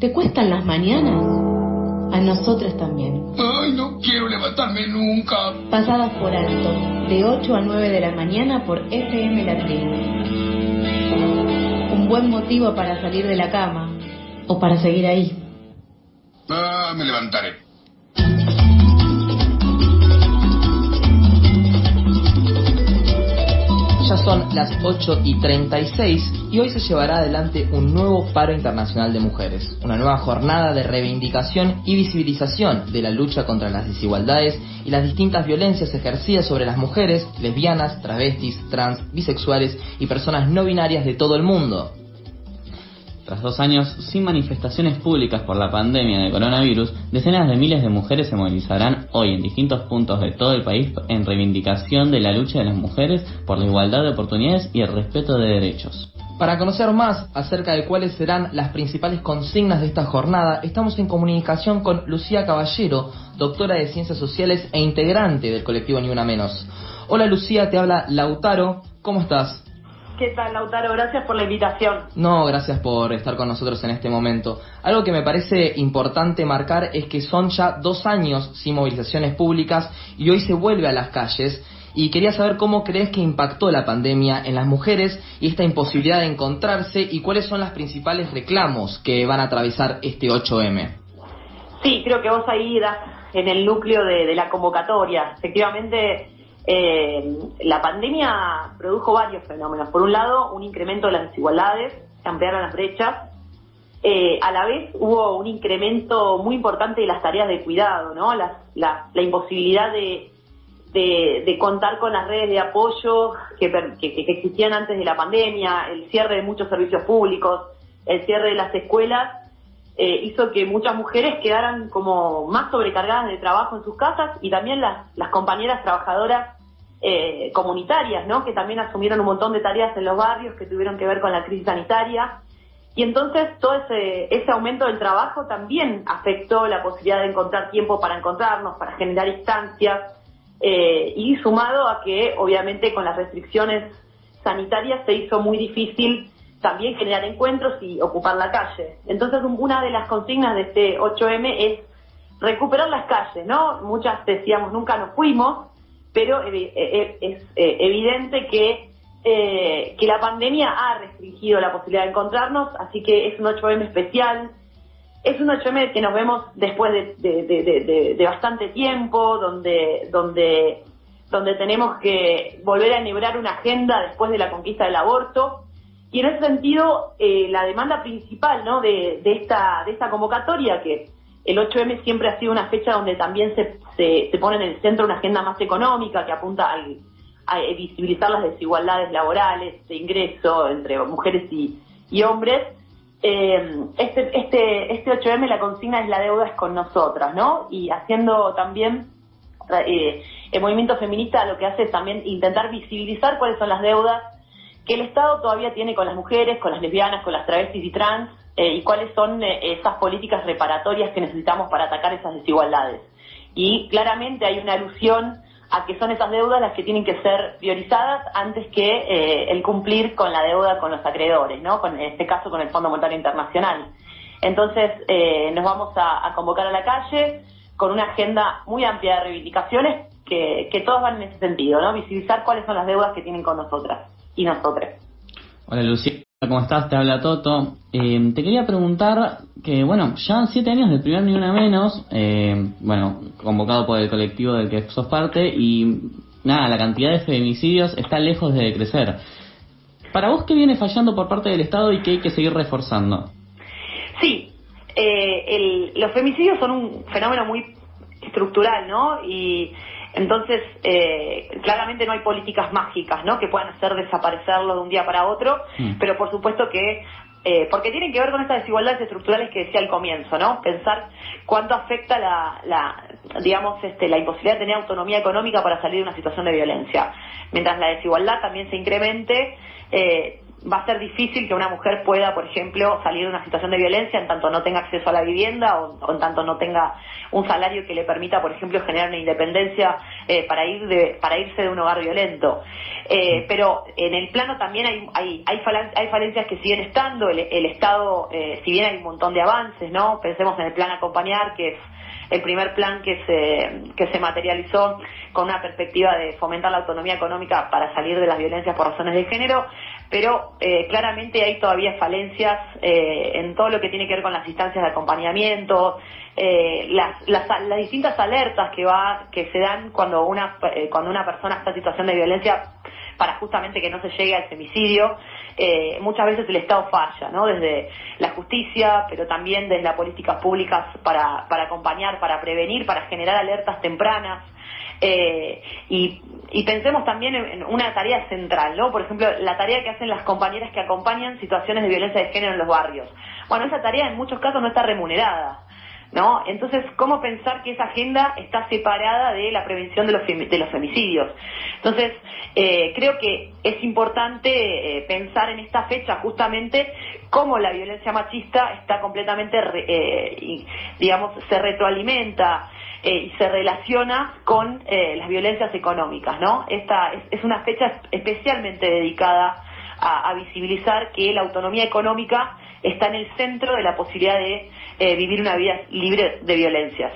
¿Te cuestan las mañanas? A nosotras también. Ay, no quiero levantarme nunca. Pasadas por alto, de 8 a 9 de la mañana por FM La Tribu. Un buen motivo para salir de la cama o para seguir ahí. Ah, me levantaré. Las 8 y 36 y hoy se llevará adelante un nuevo paro internacional de mujeres, una nueva jornada de reivindicación y visibilización de la lucha contra las desigualdades y las distintas violencias ejercidas sobre las mujeres, lesbianas, travestis, trans, bisexuales y personas no binarias de todo el mundo. Tras dos años sin manifestaciones públicas por la pandemia de coronavirus, decenas de miles de mujeres se movilizarán hoy en distintos puntos de todo el país en reivindicación de la lucha de las mujeres por la igualdad de oportunidades y el respeto de derechos. Para conocer más acerca de cuáles serán las principales consignas de esta jornada, estamos en comunicación con Lucía Caballero, doctora de Ciencias Sociales e integrante del colectivo Ni Una Menos. Hola Lucía, te habla Lautaro, ¿cómo estás? ¿Qué tal, Lautaro? Gracias por la invitación. No, gracias por estar con nosotros en este momento. Algo que me parece importante marcar es que son ya dos años sin movilizaciones públicas y hoy se vuelve a las calles. Y quería saber cómo crees que impactó la pandemia en las mujeres y esta imposibilidad de encontrarse y cuáles son los principales reclamos que van a atravesar este 8M. Sí, creo que vos ahí das en el núcleo de, de la convocatoria. Efectivamente, eh, la pandemia produjo varios fenómenos. Por un lado, un incremento de las desigualdades, se ampliaron las brechas. Eh, a la vez hubo un incremento muy importante de las tareas de cuidado, ¿no? La, la, la imposibilidad de, de, contar con las redes de apoyo que, que, que, existían antes de la pandemia, el cierre de muchos servicios públicos, el cierre de las escuelas, eh, hizo que muchas mujeres quedaran como más sobrecargadas de trabajo en sus casas y también las, las compañeras trabajadoras eh, comunitarias, ¿no? Que también asumieron un montón de tareas en los barrios que tuvieron que ver con la crisis sanitaria. Y entonces todo ese, ese aumento del trabajo también afectó la posibilidad de encontrar tiempo para encontrarnos, para generar instancias, eh, y sumado a que obviamente con las restricciones sanitarias se hizo muy difícil también generar encuentros y ocupar la calle. Entonces una de las consignas de este 8M es recuperar las calles, ¿no? Muchas decíamos nunca nos fuimos, pero es evidente que, eh, que la pandemia ha restringido la posibilidad de encontrarnos, así que es un 8M especial, es un 8M que nos vemos después de, de, de, de, bastante tiempo, donde, donde, donde tenemos que volver a enhebrar una agenda después de la conquista del aborto. Y en ese sentido, eh, la demanda principal ¿no? de, de, esta, de esta convocatoria, que el 8M siempre ha sido una fecha donde también se, se, se pone en el centro una agenda más económica que apunta a visibilizar las desigualdades laborales de ingreso entre mujeres y, y hombres. Eh, este, este, este 8M la consigna es la deuda es con nosotras, ¿no? Y haciendo también eh, el movimiento feminista lo que hace es también intentar visibilizar cuáles son las deudas que el Estado todavía tiene con las mujeres, con las lesbianas, con las travestis y trans, eh, y cuáles son eh, esas políticas reparatorias que necesitamos para atacar esas desigualdades. Y claramente hay una alusión a que son esas deudas las que tienen que ser priorizadas antes que eh, el cumplir con la deuda con los acreedores, ¿no? Con, en este caso con el Fondo Monetario Internacional. Entonces eh, nos vamos a, convocar a la calle con una agenda muy amplia de reivindicaciones que, que todas van en ese sentido, ¿no? Visibilizar cuáles son las deudas que tienen con nosotras y nosotros. Hola Lucía, ¿cómo estás? Te habla Toto. Eh, te quería preguntar que, bueno, ya siete años del primer Ni Una Menos, eh, bueno, convocado por el colectivo del que sos parte, y nada, la cantidad de femicidios está lejos de crecer. ¿Para vos qué viene fallando por parte del Estado y qué hay que seguir reforzando? Sí, eh, el, los femicidios son un fenómeno muy estructural, ¿no? Y entonces, eh, claramente no hay políticas mágicas, ¿no? Que puedan hacer desaparecerlo de un día para otro, mm. pero por supuesto que eh, porque tienen que ver con estas desigualdades estructurales que decía al comienzo, ¿no? Pensar cuánto afecta la, la, digamos, este, la imposibilidad de tener autonomía económica para salir de una situación de violencia. Mientras la desigualdad también se incremente, eh, va a ser difícil que una mujer pueda, por ejemplo, salir de una situación de violencia en tanto no tenga acceso a la vivienda o, en tanto no tentenga un salario que le permita, por ejemplo, generar una independencia eh, para ir de, para irse de un hogar violento. Eh, pero en el plano también hay hay, hay, falencias que siguen estando. El, Estado, eh, si bien hay un montón de avances, no, pensemos en el plan acompañar que es el primer plan que se, que se materializó con una perspectiva de fomentar la autonomía económica para salir de las violencias por razones de género, pero eh, claramente hay todavía falencias eh, en todo lo que tiene que ver con las instancias de acompañamiento, eh, las, las, distintas alertas que va que se dan cuando una cuando una persona está en situación de violencia para justamente que no se llegue al femicidio. Eh, muchas veces el Estado falla, ¿no? Desde la justicia, pero también desde las políticas públicas para, para acompañar, para prevenir, para generar alertas tempranas. Eh, y, pensemos también en, una tarea central, ¿no? Por ejemplo, la tarea que hacen las compañeras que acompañan situaciones de violencia de género en los barrios. Bueno, esa tarea en muchos casos no está remunerada. ¿no? Entonces, ¿cómo pensar que esa agenda está separada de la prevención de los, de los femicidios? Entonces, eh, creo que es importante eh, pensar en esta fecha justamente cómo la violencia machista está completamente, eh, digamos, se retroalimenta y se relaciona con las violencias económicas, ¿no? Esta es, una fecha especialmente dedicada a visibilizar que la autonomía económica está en el centro de la posibilidad de eh, vivir una vida libre de violencias.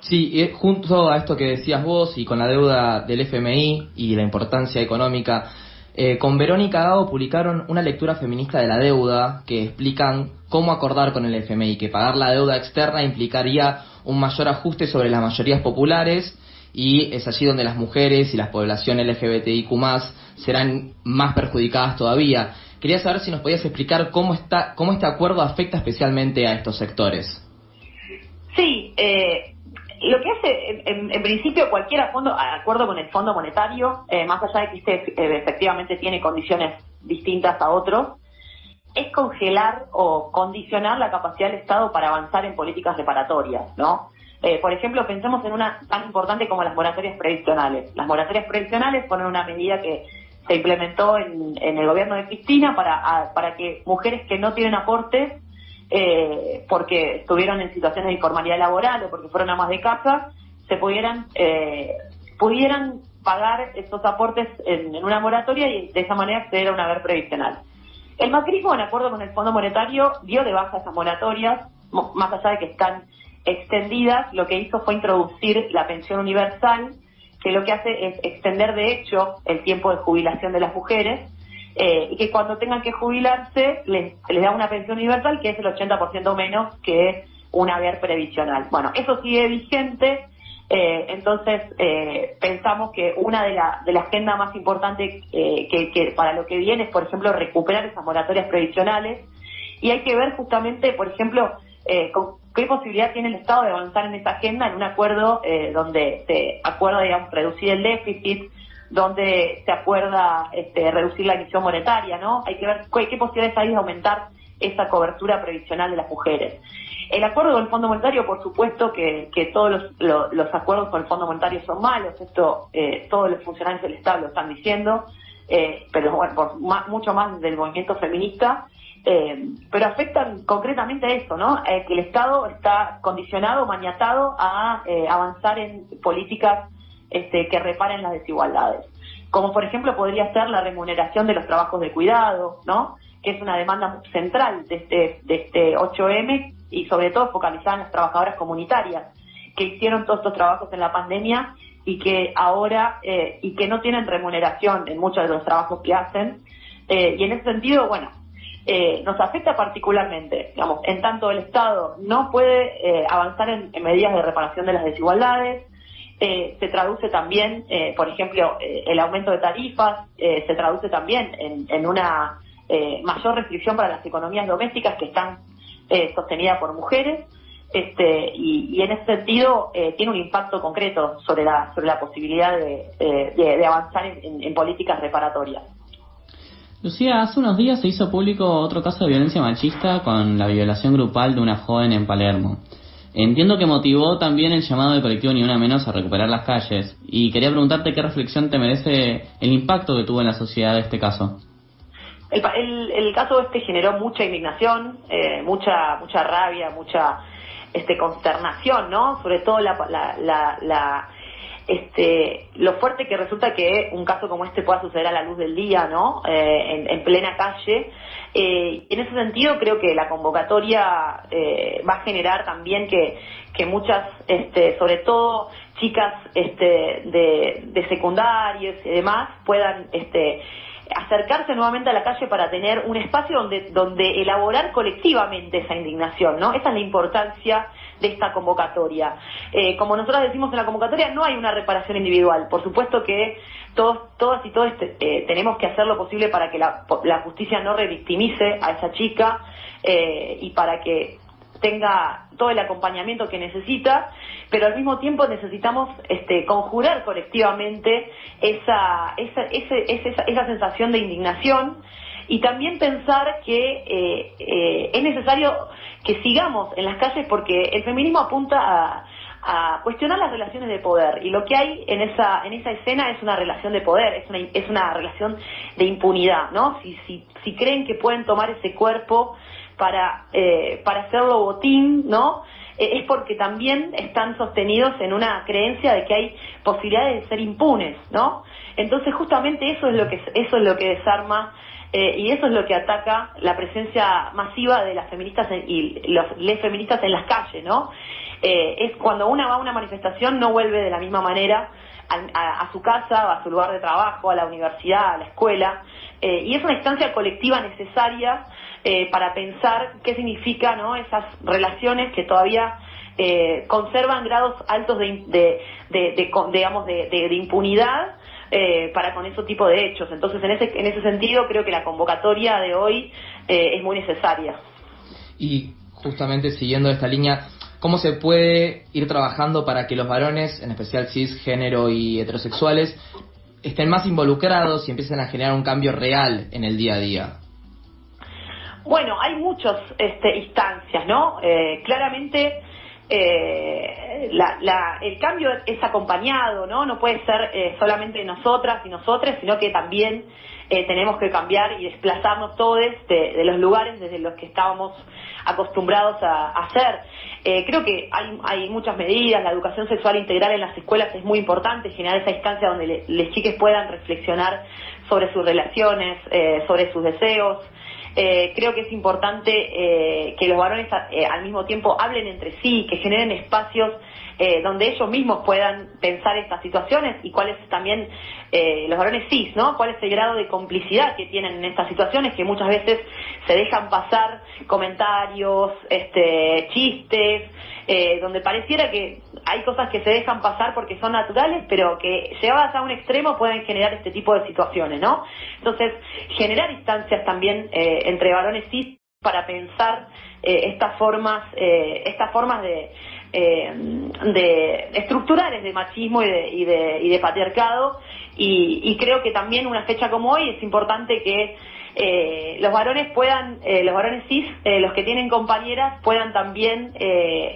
Sí, junto a esto que decías vos y con la deuda del FMI y la importancia económica, eh, con Verónica Gago publicaron una lectura feminista de la deuda que explican cómo acordar con el FMI, que pagar la deuda externa implicaría un mayor ajuste sobre las mayorías populares y es allí donde las mujeres y las poblaciones LGBTIQ serán más perjudicadas todavía. Quería saber si nos podías explicar cómo, está, cómo este acuerdo afecta especialmente a estos sectores. Sí, eh, lo que hace, en, principio, cualquier acuerdo con el Fondo Monetario, eh, más allá de que este eh, efectivamente tiene condiciones distintas a otros, es congelar o condicionar la capacidad del Estado para avanzar en políticas reparatorias, ¿no? por ejemplo, pensemos en una tan importante como las moratorias previsionales. Las moratorias previsionales ponen una medida que se implementó en, el gobierno de Cristina para, para que mujeres que no tienen aportes eh, porque estuvieron en situaciones de informalidad laboral o porque fueron amas de casa, se pudieran, eh, pudieran pagar esos aportes en, una moratoria y de esa manera acceder a una haber previsional. El macrismo, en acuerdo con el Fondo Monetario, dio de baja esas moratorias, más allá de que están extendidas, lo que hizo fue introducir la pensión universal que lo que hace es extender de hecho el tiempo de jubilación de las mujeres eh, y que cuando tengan que jubilarse les, da una pensión universal que es el 80% menos que un haber previsional. Bueno, eso sigue vigente, eh, entonces eh, pensamos que una de la, de la agenda más importante que, que, para lo que viene es, por ejemplo, recuperar esas moratorias previsionales y hay que ver justamente, por ejemplo, con ¿Qué posibilidad tiene el Estado de avanzar en esa agenda en un acuerdo eh, donde se acuerda, digamos, reducir el déficit, donde se acuerda este, reducir la emisión monetaria, ¿no? Hay que ver qué, posibilidades hay de aumentar esa cobertura previsional de las mujeres. El acuerdo con el Fondo Monetario, por supuesto que, todos los, acuerdos con el Fondo Monetario son malos, esto eh, todos los funcionarios del Estado lo están diciendo, eh, pero bueno, por mucho más del movimiento feminista, eh, pero afectan concretamente a eso, ¿no? Eh, que el Estado está condicionado, maniatado a eh, avanzar en políticas este, que reparen las desigualdades. Como por ejemplo podría ser la remuneración de los trabajos de cuidado, ¿no? Que es una demanda central de este, de este 8M y sobre todo focalizada en las trabajadoras comunitarias que hicieron todos estos trabajos en la pandemia y que ahora y que no tienen remuneración en muchos de los trabajos que hacen. y en ese sentido, bueno, eh, nos afecta particularmente. Digamos, en tanto el Estado no puede eh, avanzar en, medidas de reparación de las desigualdades, eh, se traduce también, por ejemplo, el aumento de tarifas, se traduce también en, una mayor restricción para las economías domésticas que están sostenidas por mujeres. Este, y, en ese sentido tiene un impacto concreto sobre la, sobre la posibilidad de, avanzar en políticas reparatorias. Lucía, hace unos días se hizo público otro caso de violencia machista con la violación grupal de una joven en Palermo. Entiendo que motivó también el llamado del colectivo Ni Una Menos a recuperar las calles. Y quería preguntarte qué reflexión te merece el impacto que tuvo en la sociedad este caso. el, el, el caso este generó mucha indignación, eh, mucha mucha rabia, mucha este consternación, ¿no? Sobre todo la, la, la, la este, lo fuerte que resulta que un caso como este pueda suceder a la luz del día, ¿no? Eh, en, plena calle. Eh, en ese sentido, creo que la convocatoria eh, va a generar también que, muchas, este, sobre todo chicas este, de, de secundarios y demás, puedan este, acercarse nuevamente a la calle para tener un espacio donde, donde elaborar colectivamente esa indignación, ¿no? Esa es la importancia de esta convocatoria. Eh, como nosotros decimos en la convocatoria, no hay una reparación individual. Por supuesto que todos, todas y todos eh, tenemos que hacer lo posible para que la, justicia no revictimice a esa chica eh, y para que tenga todo el acompañamiento que necesita, pero al mismo tiempo necesitamos este, conjurar colectivamente esa, esa, esa, esa sensación de indignación y también pensar que eh, eh, es necesario que sigamos en las calles porque el feminismo apunta a, cuestionar las relaciones de poder y lo que hay en esa en esa escena es una relación de poder es una es una relación de impunidad no si si si creen que pueden tomar ese cuerpo para eh, para hacerlo botín no es porque también están sostenidos en una creencia de que hay posibilidades de ser impunes no entonces justamente eso es lo que eso es lo que desarma eh, y eso es lo que ataca la presencia masiva de las feministas y los les feministas en las calles, ¿no? Eh, es cuando una va a una manifestación no vuelve de la misma manera a, su casa, a su lugar de trabajo, a la universidad, a la escuela, eh, y es una instancia colectiva necesaria para pensar qué significa, ¿no? Esas relaciones que todavía conservan grados altos de, de digamos, de impunidad eh, para con ese tipo de hechos. Entonces, en ese, en ese sentido, creo que la convocatoria de hoy eh, es muy necesaria. Y justamente siguiendo esta línea, ¿cómo se puede ir trabajando para que los varones, en especial cis, género y heterosexuales, estén más involucrados y empiecen a generar un cambio real en el día a día? Bueno, hay muchas este, instancias, ¿no? Eh, claramente eh, la, el cambio es acompañado, ¿no? No puede ser eh, solamente nosotras y nosotros, sino que también eh, tenemos que cambiar y desplazarnos todos de, los lugares desde los que estábamos acostumbrados a, hacer. Eh, creo que hay, hay muchas medidas, la educación sexual integral en las escuelas es muy importante, generar esa instancia donde las chicas puedan reflexionar sobre sus relaciones, sobre sus deseos, eh, creo que es importante eh, que los varones eh, al mismo tiempo hablen entre sí, que generen espacios donde ellos mismos puedan pensar estas situaciones y cuál es también los varones cis, ¿no? ¿Cuál es el grado de complicidad que tienen en estas situaciones que muchas veces se dejan pasar comentarios, este, chistes, donde pareciera que hay cosas que se dejan pasar porque son naturales, pero que llevadas a un extremo pueden generar este tipo de situaciones, ¿no? Entonces, generar instancias también eh, entre varones cis para pensar eh, estas formas, eh, estas formas de, de estructurales de machismo y de, y de, y de patriarcado, y, y creo que también una fecha como hoy es importante que eh, los varones puedan, eh, los varones cis, eh, los que tienen compañeras, puedan también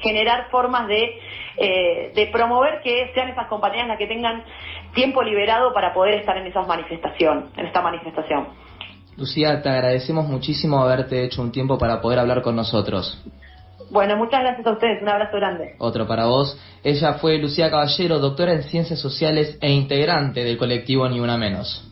generar formas de, de promover que sean esas compañeras las que tengan tiempo liberado para poder estar en esas manifestación, en esta manifestación. Lucía, te agradecemos muchísimo haberte hecho un tiempo para poder hablar con nosotros. Bueno, muchas gracias a ustedes, un abrazo grande. Otro para vos. Ella fue Lucía Caballero, doctora en Ciencias Sociales e integrante del colectivo Ni Una Menos.